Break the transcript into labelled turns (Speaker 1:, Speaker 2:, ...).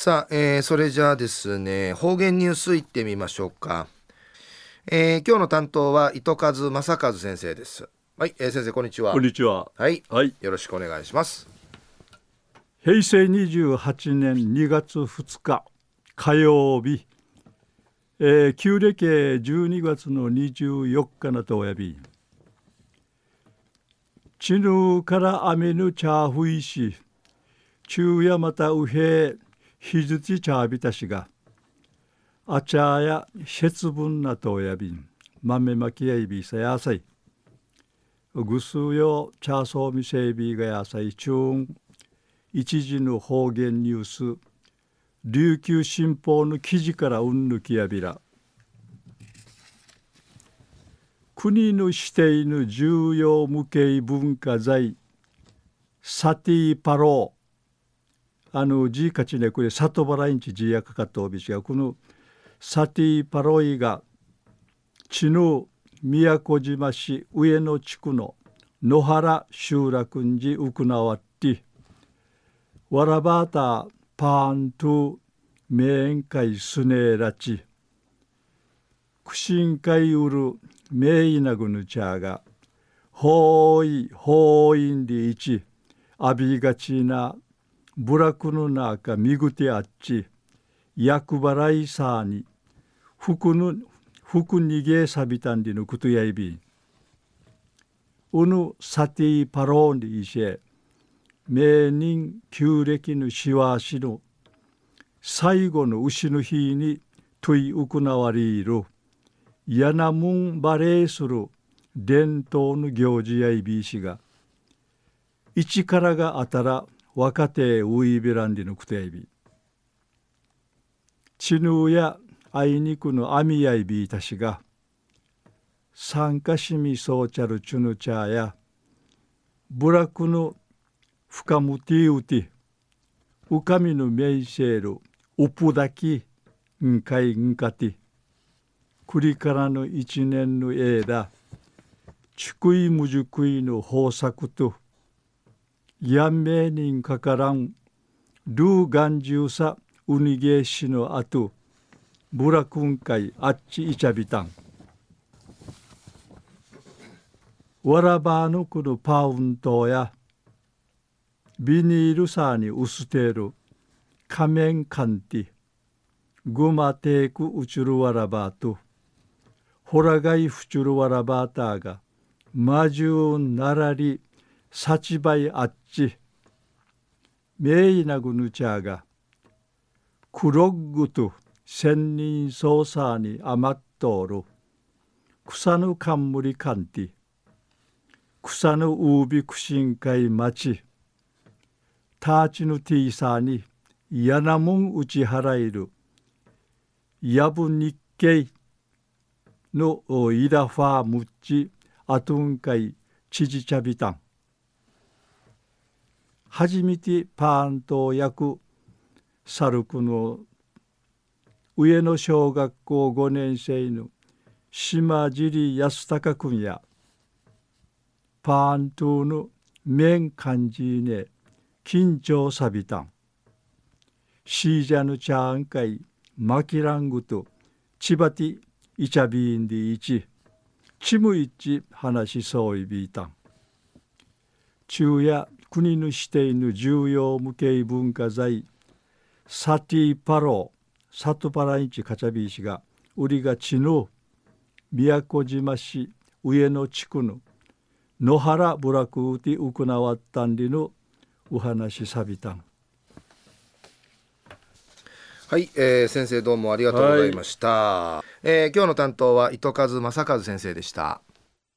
Speaker 1: さあ、えー、それじゃあですね方言ニュースいってみましょうか、えー、今日の担当は糸数正和先生です。はい、えー、先生こんにちは。
Speaker 2: こんにちは。
Speaker 1: はい、はい、よろしくお願いします。
Speaker 2: 平成28年2月2日火曜日、えー、旧暦12月の24日のとおやび。地ぬから雨ぬ茶ふいし中夜また右平ひじち茶びたしがあちゃや節分なとやびん。豆まきやいびさやさいぐすよ茶そうみせいびがやさいちゅん一時の方言ニュース。琉球新報の記事からうんぬきやびら。国の指定の重要無形文化財。サティパロー。あのジーカチネクレサトバラインチジーヤカカトビシがこのサティパロイが地の宮古島市上野地区の野原集落んじ行わってわらばたパーント名宴会スネラチ苦心会うる名医なぐぬちゃがほーいほーいんでいちあびがちな部落の中みぐてあっち役払いさに服の服にげさびたんでのことやいびうぬさていパローンでいせ名人旧暦のしわしの最後の牛の日にというくなわりいる。やなむんバレーする伝統の行事やいびしが。一からがあたら若手ウイビランディのクテイビチヌーやあいにくのアミヤイビーたしが参加しみそうちゃるチュヌチャーやブラクの深むティウティウカミのメイシェルウプダキんかいんかてクリからの一年の枝ちくいむじくいの豊作とやんめにんかからんルーガンジューサウニゲーシのあとブラクンカイあっちいちゃびたん。わらばのくるパウントやビニールサーに薄てる仮面カンティ。グマテークウチュルワラバーとホラガイフチュルワラバーターがマジューンならり幸倍あっち。名医なぐぬちゃがクロッグと千人操作に余っとおる。草の冠かんて草のウービクシン会町ターチのティーサーに嫌なもん打ち払える。やぶ日系のイダファームッチアトゥンカイチジチャビタン初めてパーンと焼くサルクの上野小学校5年生の島尻安隆君やパーントの面漢字ね緊張さびたん。シージャヌチャーンカイマキラングとチバティイチャビーンディイチチムイチ話しそういびいたん。昼夜国の指定の重要無形文化財サティパロサトパライチカチャビー氏が売りがちの宮古島市上野地区の野原部落うて行わったんりのお話さびたん。
Speaker 1: はい、えー、先生どうもありがとうございました、はい、えー、今日の担当は糸数正和先生でした